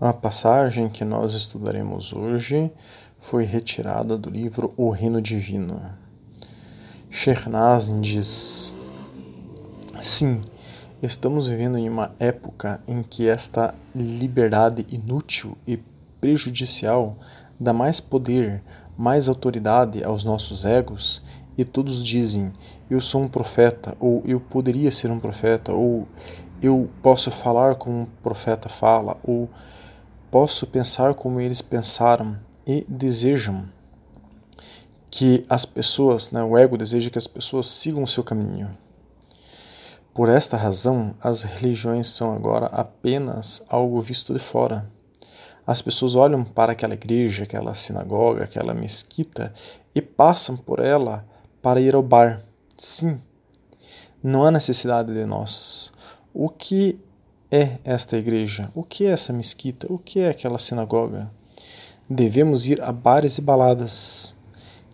A passagem que nós estudaremos hoje foi retirada do livro O Reino Divino. Shernazin diz: Sim, estamos vivendo em uma época em que esta liberdade inútil e prejudicial dá mais poder, mais autoridade aos nossos egos e todos dizem: Eu sou um profeta, ou eu poderia ser um profeta, ou eu posso falar como um profeta fala, ou posso pensar como eles pensaram e desejam que as pessoas, né, o ego deseja que as pessoas sigam o seu caminho. Por esta razão, as religiões são agora apenas algo visto de fora. As pessoas olham para aquela igreja, aquela sinagoga, aquela mesquita e passam por ela para ir ao bar. Sim, não há necessidade de nós. O que é esta igreja? O que é essa mesquita? O que é aquela sinagoga? Devemos ir a bares e baladas.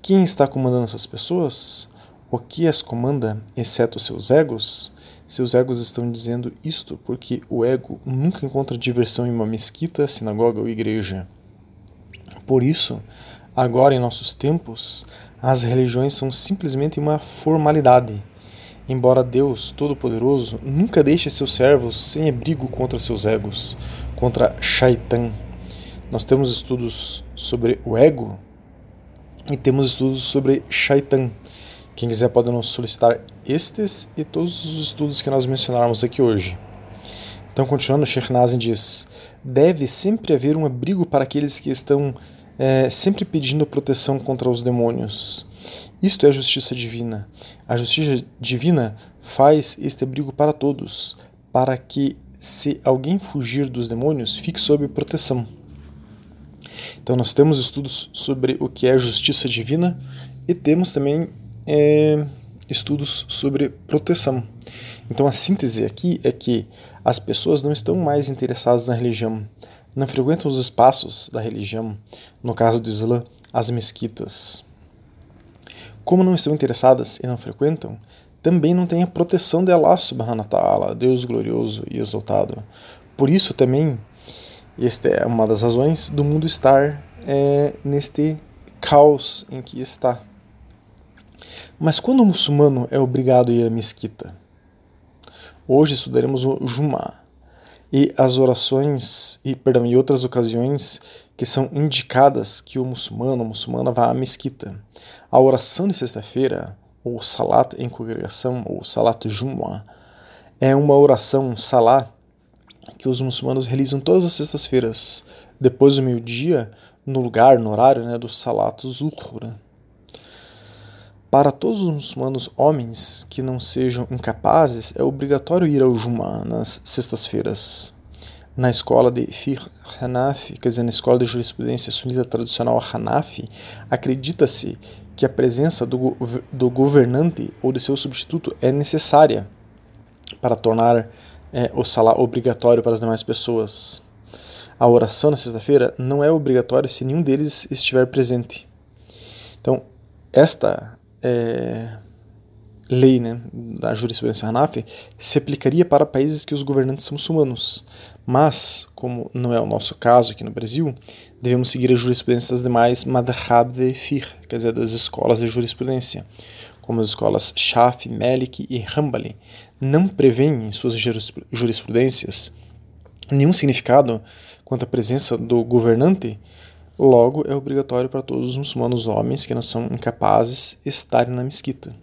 Quem está comandando essas pessoas? O que as comanda, exceto seus egos? Seus egos estão dizendo isto porque o ego nunca encontra diversão em uma mesquita, sinagoga ou igreja. Por isso, agora em nossos tempos, as religiões são simplesmente uma formalidade Embora Deus Todo-Poderoso nunca deixe seus servos sem abrigo contra seus egos, contra Shaitan. Nós temos estudos sobre o ego e temos estudos sobre Shaitan. Quem quiser pode nos solicitar estes e todos os estudos que nós mencionarmos aqui hoje. Então, continuando, Sheikh Nazim diz: deve sempre haver um abrigo para aqueles que estão é, sempre pedindo proteção contra os demônios. Isto é justiça divina. A justiça divina faz este abrigo para todos, para que, se alguém fugir dos demônios, fique sob proteção. Então, nós temos estudos sobre o que é justiça divina e temos também é, estudos sobre proteção. Então, a síntese aqui é que as pessoas não estão mais interessadas na religião, não frequentam os espaços da religião, no caso do Islã, as mesquitas. Como não estão interessadas e não frequentam, também não têm a proteção de Allah subhanahu wa ta'ala, Deus glorioso e exaltado. Por isso também, esta é uma das razões do mundo estar é, neste caos em que está. Mas quando o muçulmano é obrigado a ir à mesquita? Hoje estudaremos o Jumá e as orações e perdão, outras ocasiões que são indicadas que o muçulmano, a muçulmana vá à mesquita. A oração de sexta-feira, ou salat em congregação, ou salat jum'ah, é uma oração, um salat, que os muçulmanos realizam todas as sextas-feiras, depois do meio-dia, no lugar, no horário né, do salat zuhur. Para todos os muçulmanos homens que não sejam incapazes, é obrigatório ir ao Jum'ah nas sextas-feiras. Na escola de Fiqh Hanafi, quer dizer, na escola de jurisprudência sunita tradicional Hanafi, acredita-se que a presença do, do governante ou de seu substituto é necessária para tornar é, o salá obrigatório para as demais pessoas. A oração na sexta-feira não é obrigatória se nenhum deles estiver presente. Então, esta é, lei né, da jurisprudência Hanafi se aplicaria para países que os governantes são muçulmanos. Mas, como não é o nosso caso aqui no Brasil, devemos seguir a jurisprudência das demais madhab de fiqh, quer dizer, das escolas de jurisprudência, como as escolas Shafi, Malik e Hanbali, não prevêem em suas jurisprudências nenhum significado quanto à presença do governante, logo é obrigatório para todos os muçulmanos homens que não são incapazes estarem na mesquita.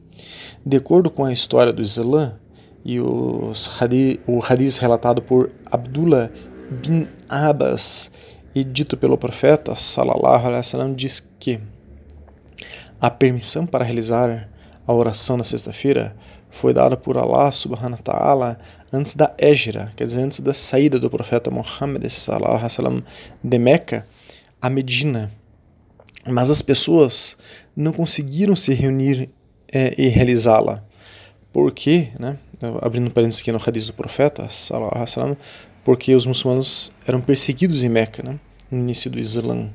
De acordo com a história do Islã, e os hadith, o hadith relatado por Abdullah bin Abbas e dito pelo profeta sallallahu alaihi wasallam diz que a permissão para realizar a oração na sexta-feira foi dada por Allah subhanahu wa ta'ala antes da Égira, quer dizer, antes da saída do profeta Muhammad sallallahu alaihi wasallam de Meca a Medina. Mas as pessoas não conseguiram se reunir é, e realizá-la. Por quê? Né? Abrindo parênteses aqui no hadith do profeta, porque os muçulmanos eram perseguidos em Meca, né? no início do Islã.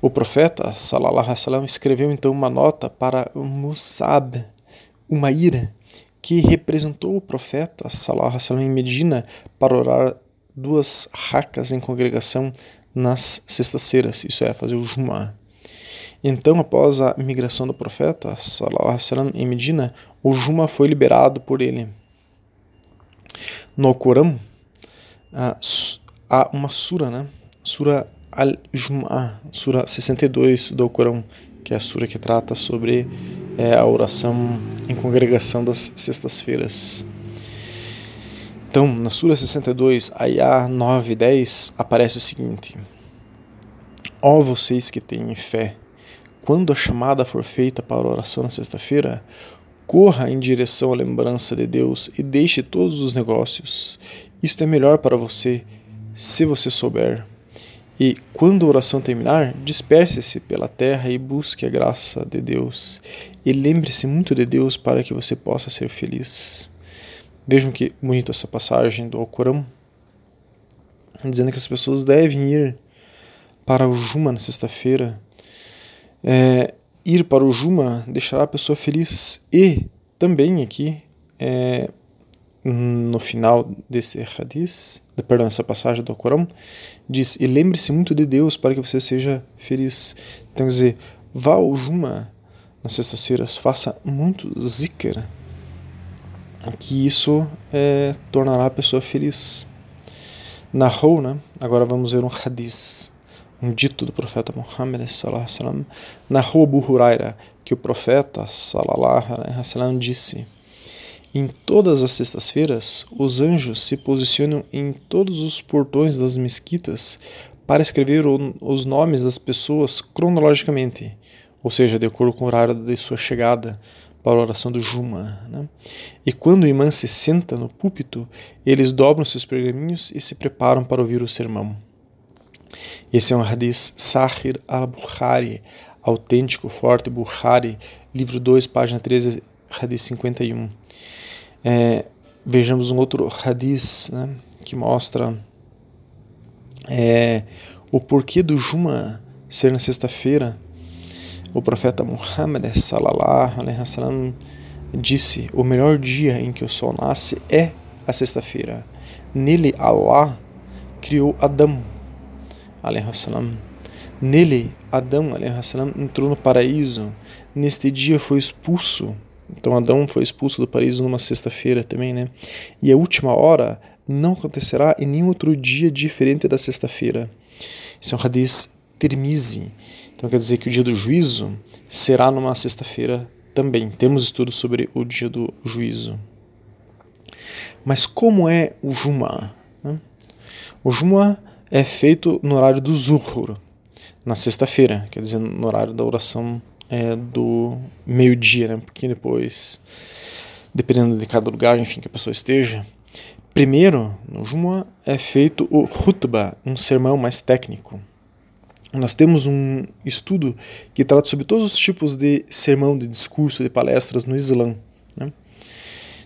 O profeta salam, escreveu então uma nota para Musab, uma ira, que representou o profeta salam, em Medina para orar duas racas em congregação nas sextas-feiras, isso é, fazer o Jum'ah. Então, após a migração do profeta sallam, em Medina, o Juma foi liberado por ele. No Corão, há uma sura, né? Sura Al-Jum'ah, sura 62 do Corão, que é a sura que trata sobre é, a oração em congregação das sextas-feiras. Então, na Sura 62, Ayah 9 e 10, aparece o seguinte: Ó vocês que têm fé, quando a chamada for feita para a oração na sexta-feira, corra em direção à lembrança de Deus e deixe todos os negócios. Isto é melhor para você, se você souber. E quando a oração terminar, disperse-se pela terra e busque a graça de Deus. E lembre-se muito de Deus para que você possa ser feliz. Vejam que bonita essa passagem do Alcorão, dizendo que as pessoas devem ir para o Juma na sexta-feira. É, ir para o Juma deixará a pessoa feliz. E também aqui, é, no final desse hadith, perdão, essa passagem do Alcorão, diz: E lembre-se muito de Deus para que você seja feliz. Então, quer dizer, vá ao Juma nas sextas-feiras, faça muito zikr que isso é, tornará a pessoa feliz. Narrou, né? Agora vamos ver um hadith, um dito do profeta Muhammad sallam, narrou Abu Huraira que o profeta sallallahu disse: Em todas as sextas-feiras, os anjos se posicionam em todos os portões das mesquitas para escrever os nomes das pessoas cronologicamente, ou seja, de acordo com o horário de sua chegada para a oração do Juma. Né? E quando o imã se senta no púlpito, eles dobram seus pergaminhos e se preparam para ouvir o sermão. Esse é um hadith Sahir al-Bukhari, autêntico, forte, Bukhari, livro 2, página 13, hadith 51. É, vejamos um outro hadith né, que mostra é, o porquê do Juma ser na sexta-feira o profeta Muhammad sallallahu alaihi wasallam disse: "O melhor dia em que o sol nasce é a sexta-feira. Nele Allah criou Adão Nele Adão wasallam entrou no paraíso. Neste dia foi expulso. Então Adão foi expulso do paraíso numa sexta-feira também, né? E a última hora não acontecerá em nenhum outro dia diferente da sexta-feira. Isso é um hadith Tirmizi. Então quer dizer que o dia do juízo será numa sexta-feira também. Temos estudos sobre o dia do juízo. Mas como é o Juma? Né? O Juma é feito no horário do Zuhur, na sexta-feira, quer dizer, no horário da oração é, do meio-dia, né? porque depois, dependendo de cada lugar, enfim, que a pessoa esteja. Primeiro, no Juma é feito o Hutba, um sermão mais técnico nós temos um estudo que trata sobre todos os tipos de sermão, de discurso, de palestras no Islã. Né?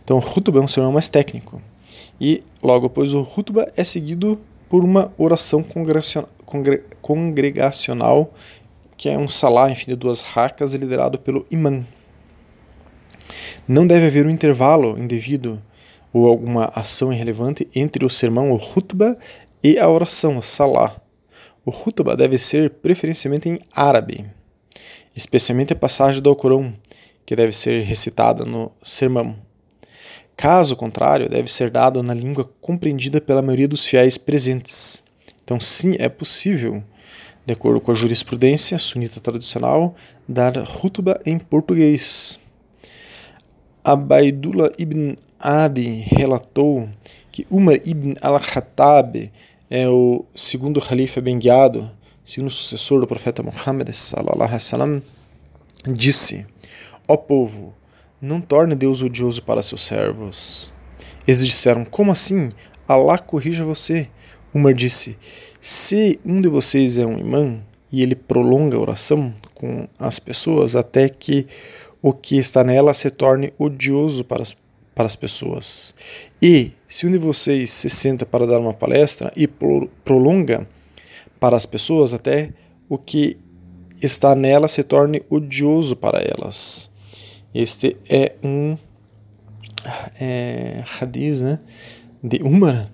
Então, o Hutuba é um sermão mais técnico. E logo após o Hutuba é seguido por uma oração congregacional, que é um salá, enfim, de duas racas, liderado pelo imã. Não deve haver um intervalo indevido ou alguma ação irrelevante entre o sermão, o Hutuba, e a oração, o salá. O Hutba deve ser preferencialmente em árabe, especialmente a passagem do Alcorão, que deve ser recitada no sermão. Caso contrário, deve ser dado na língua compreendida pela maioria dos fiéis presentes. Então, sim, é possível, de acordo com a jurisprudência sunita tradicional, dar Hutba em português. Abaidullah ibn Adi relatou que Umar ibn al-Khattab é o segundo califa bem guiado, segundo sucessor do profeta Muhammad wasallam, disse: Ó povo, não torne Deus odioso para seus servos. Eles disseram: Como assim? Allah corrija você. Umar disse: Se um de vocês é um imã e ele prolonga a oração com as pessoas até que o que está nela se torne odioso para as para as pessoas. E se um de vocês se senta para dar uma palestra e prolonga para as pessoas até o que está nela se torne odioso para elas. Este é um é, hadith né, de Umar,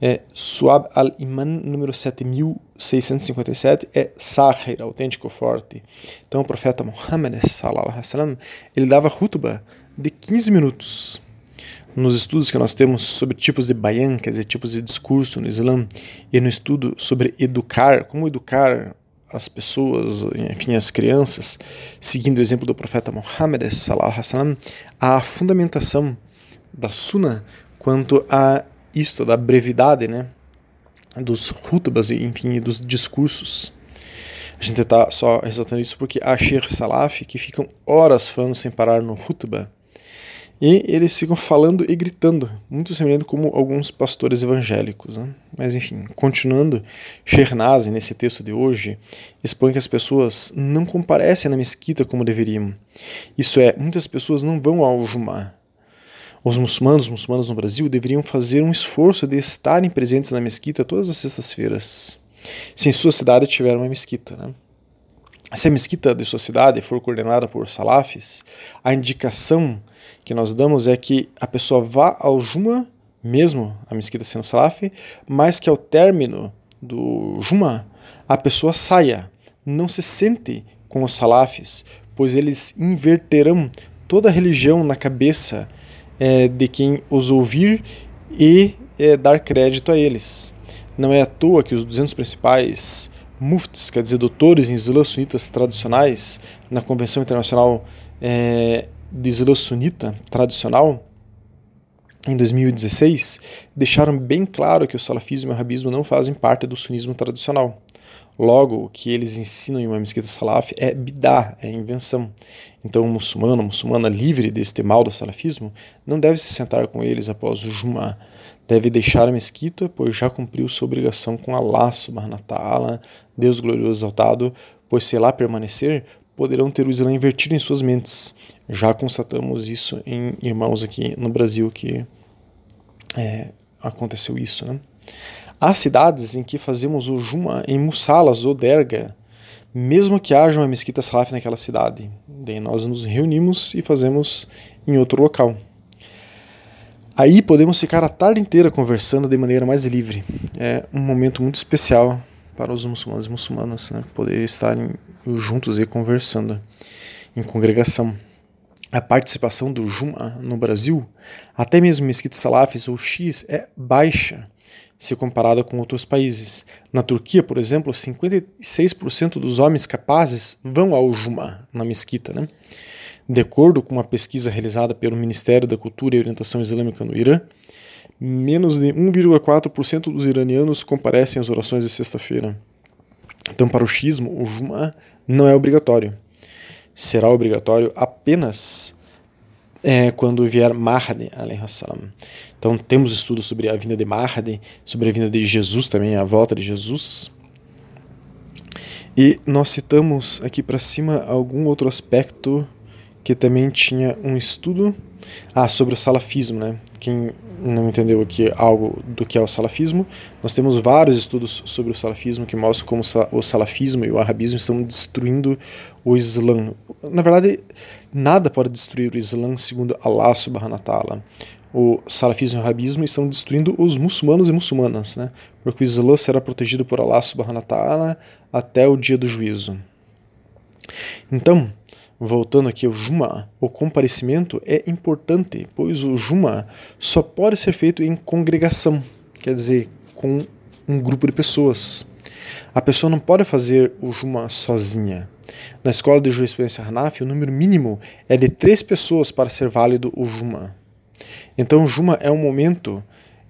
é, Suab al-Iman, número 7657, é Sahir, autêntico forte. Então o profeta Muhammad, sallam, ele dava hutuba de 15 minutos. Nos estudos que nós temos sobre tipos de bayan, quer dizer, tipos de discurso no Islã, e no estudo sobre educar, como educar as pessoas, enfim, as crianças, seguindo o exemplo do profeta Muhammad, sallam, a fundamentação da Sunnah quanto a isto da brevidade, né, dos rutubas e enfim dos discursos. A gente está só ressaltando isso porque há Sheikh Salaf que ficam horas falando sem parar no rutuba e eles ficam falando e gritando, muito semelhante como alguns pastores evangélicos. Né? Mas enfim, continuando, Sheikh Nazi, nesse texto de hoje, expõe que as pessoas não comparecem na mesquita como deveriam. Isso é, muitas pessoas não vão ao Jumá, os muçulmanos, os muçulmanos no Brasil, deveriam fazer um esforço de estarem presentes na mesquita todas as sextas-feiras. Se em sua cidade tiver uma mesquita, né? Se a mesquita de sua cidade for coordenada por salafis, a indicação que nós damos é que a pessoa vá ao Juma, mesmo a mesquita sendo salaf, mas que ao término do Juma a pessoa saia, não se sente com os salafis, pois eles inverterão toda a religião na cabeça é, de quem os ouvir e é, dar crédito a eles. Não é à toa que os 200 principais muftis, quer dizer, doutores em Islã sunitas tradicionais, na Convenção Internacional é, de Islã sunita tradicional, em 2016, deixaram bem claro que o salafismo e o rabismo não fazem parte do sunismo tradicional. Logo, o que eles ensinam em uma mesquita salaf é bidá, é invenção. Então, um muçulmano, uma muçulmana livre deste mal do salafismo, não deve se sentar com eles após o Jum'a. Deve deixar a mesquita, pois já cumpriu sua obrigação com Allah subhanahu ta'ala, Deus glorioso exaltado, pois se lá permanecer, poderão ter o Islã invertido em suas mentes. Já constatamos isso em irmãos aqui no Brasil que é, aconteceu isso, né? Há cidades em que fazemos o Juma em Mussalas ou Derga, mesmo que haja uma mesquita salaf naquela cidade. Daí nós nos reunimos e fazemos em outro local. Aí podemos ficar a tarde inteira conversando de maneira mais livre. É um momento muito especial para os muçulmanos e muçulmanas, né? poder estarem juntos e conversando em congregação. A participação do Juma no Brasil, até mesmo mesquitas salafis ou X, é baixa se comparada com outros países. Na Turquia, por exemplo, 56% dos homens capazes vão ao Juma, na mesquita. Né? De acordo com uma pesquisa realizada pelo Ministério da Cultura e Orientação Islâmica no Irã, menos de 1,4% dos iranianos comparecem às orações de sexta-feira. Então, para o xismo, o Juma não é obrigatório. Será obrigatório apenas é, quando vier Mahdi, salam. Então temos estudos sobre a vinda de Mahdi, sobre a vinda de Jesus também, a volta de Jesus. E nós citamos aqui para cima algum outro aspecto que também tinha um estudo ah, sobre o salafismo, né? Quem não entendeu aqui algo do que é o salafismo, nós temos vários estudos sobre o salafismo que mostram como o salafismo e o arabismo estão destruindo o Islã. Na verdade, nada pode destruir o Islã segundo Allah subhanahu wa ta'ala. O salafismo e o arabismo estão destruindo os muçulmanos e muçulmanas, né? Porque o Islã será protegido por Allah subhanahu wa ta'ala até o dia do juízo. Então, Voltando aqui ao Juma, o comparecimento é importante, pois o Juma só pode ser feito em congregação, quer dizer, com um grupo de pessoas. A pessoa não pode fazer o Juma sozinha. Na escola de jurisprudência Hanaf, o número mínimo é de três pessoas para ser válido o Juma. Então, o Juma é um momento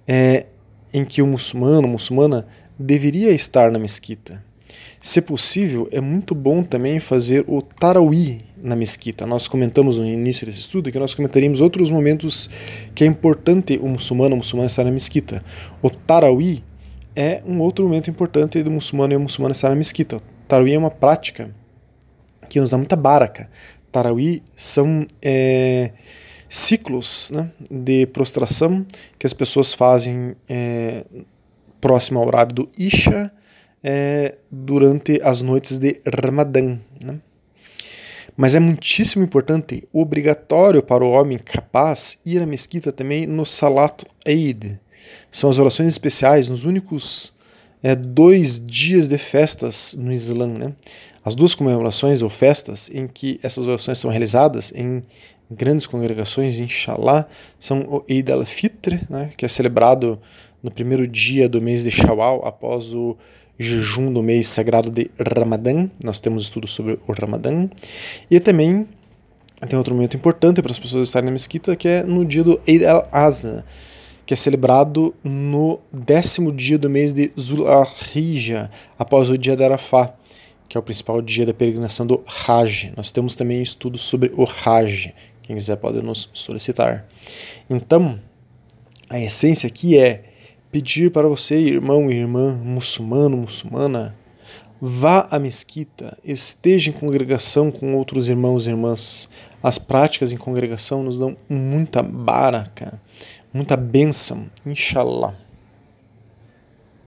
é, em que o muçulmano, muçulmana, deveria estar na mesquita. Se possível, é muito bom também fazer o Tarawi na mesquita. Nós comentamos no início desse estudo que nós comentaríamos outros momentos que é importante o muçulmano, o muçulmano estar na mesquita. O Tarawi é um outro momento importante do muçulmano e o muçulmano estar na mesquita. O Tarawi é uma prática que nos dá muita baraka. Tarawi são é, ciclos né, de prostração que as pessoas fazem é, próximo ao horário do Isha é, durante as noites de Ramadã. Né? Mas é muitíssimo importante, obrigatório para o homem capaz ir à mesquita também no Salat Eid, são as orações especiais nos únicos é, dois dias de festas no Islã. Né? As duas comemorações ou festas em que essas orações são realizadas em grandes congregações, inshallah, são o Eid al-Fitr, né, que é celebrado no primeiro dia do mês de Shawwal, após o jejum do mês sagrado de Ramadã. Nós temos estudos sobre o Ramadã. E também tem outro momento importante para as pessoas estarem na mesquita, que é no dia do Eid al-Azha, que é celebrado no décimo dia do mês de Zul-Hijjah, após o dia de Arafá, que é o principal dia da peregrinação do Hajj. Nós temos também estudos sobre o Hajj, quem quiser pode nos solicitar. Então, a essência aqui é pedir para você, irmão e irmã, muçulmano, muçulmana, vá à mesquita, esteja em congregação com outros irmãos e irmãs. As práticas em congregação nos dão muita baraka, muita bênção, inshallah.